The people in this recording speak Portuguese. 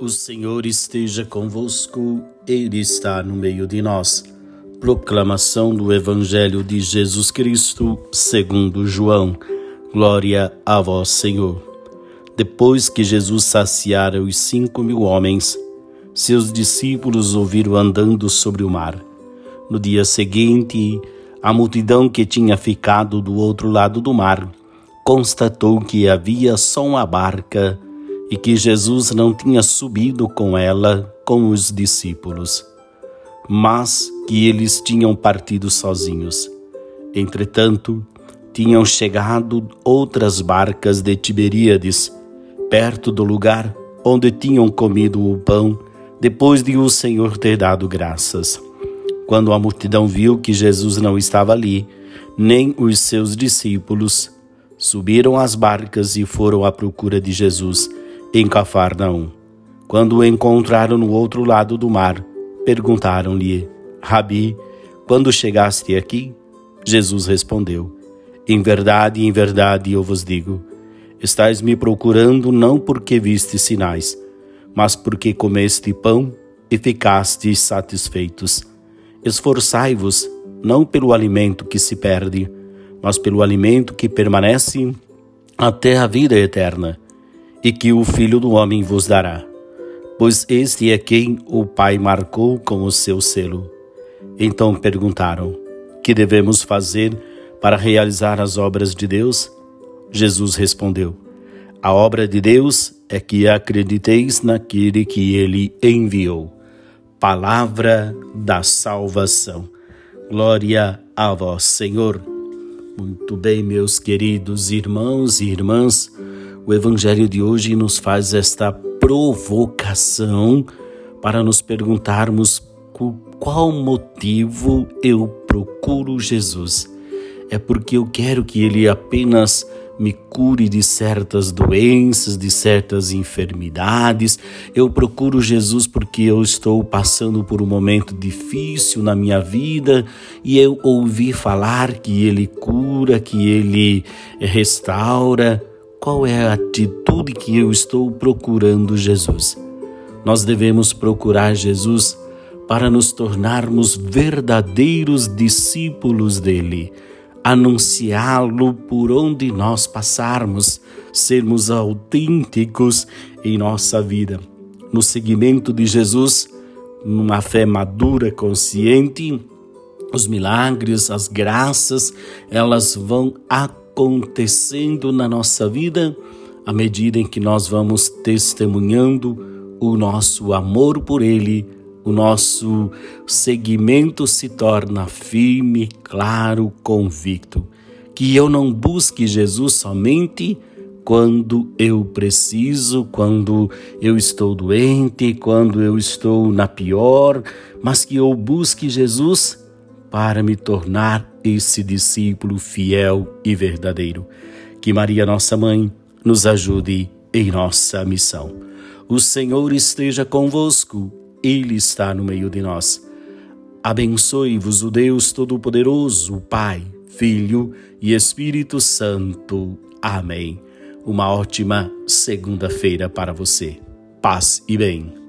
O Senhor esteja convosco, Ele está no meio de nós. Proclamação do Evangelho de Jesus Cristo, segundo João. Glória a vós, Senhor. Depois que Jesus saciara os cinco mil homens, seus discípulos ouviram andando sobre o mar. No dia seguinte, a multidão que tinha ficado do outro lado do mar constatou que havia só uma barca e que Jesus não tinha subido com ela com os discípulos, mas que eles tinham partido sozinhos. Entretanto, tinham chegado outras barcas de Tiberíades, perto do lugar onde tinham comido o pão depois de o Senhor ter dado graças. Quando a multidão viu que Jesus não estava ali, nem os seus discípulos, subiram às barcas e foram à procura de Jesus em Cafarnaum. Quando o encontraram no outro lado do mar, perguntaram-lhe: Rabi, quando chegaste aqui? Jesus respondeu: Em verdade, em verdade eu vos digo: estais me procurando não porque viste sinais, mas porque comeste pão e ficastes satisfeitos. Esforçai-vos não pelo alimento que se perde, mas pelo alimento que permanece até a vida eterna e que o Filho do Homem vos dará. Pois este é quem o Pai marcou com o seu selo. Então perguntaram: Que devemos fazer para realizar as obras de Deus? Jesus respondeu: A obra de Deus é que acrediteis naquele que ele enviou. Palavra da salvação. Glória a vós, Senhor. Muito bem, meus queridos irmãos e irmãs. O Evangelho de hoje nos faz esta provocação para nos perguntarmos qual motivo eu procuro Jesus. É porque eu quero que Ele apenas me cure de certas doenças, de certas enfermidades. Eu procuro Jesus porque eu estou passando por um momento difícil na minha vida e eu ouvi falar que Ele cura, que Ele restaura qual é a atitude que eu estou procurando Jesus. Nós devemos procurar Jesus para nos tornarmos verdadeiros discípulos dele, anunciá-lo por onde nós passarmos, sermos autênticos em nossa vida. No seguimento de Jesus, numa fé madura, consciente, os milagres, as graças, elas vão acontecer acontecendo na nossa vida à medida em que nós vamos testemunhando o nosso amor por Ele, o nosso seguimento se torna firme, claro, convicto. Que eu não busque Jesus somente quando eu preciso, quando eu estou doente, quando eu estou na pior, mas que eu busque Jesus para me tornar esse discípulo fiel e verdadeiro. Que Maria, nossa mãe, nos ajude em nossa missão. O Senhor esteja convosco, Ele está no meio de nós. Abençoe-vos o Deus Todo-Poderoso, Pai, Filho e Espírito Santo. Amém. Uma ótima segunda-feira para você. Paz e bem.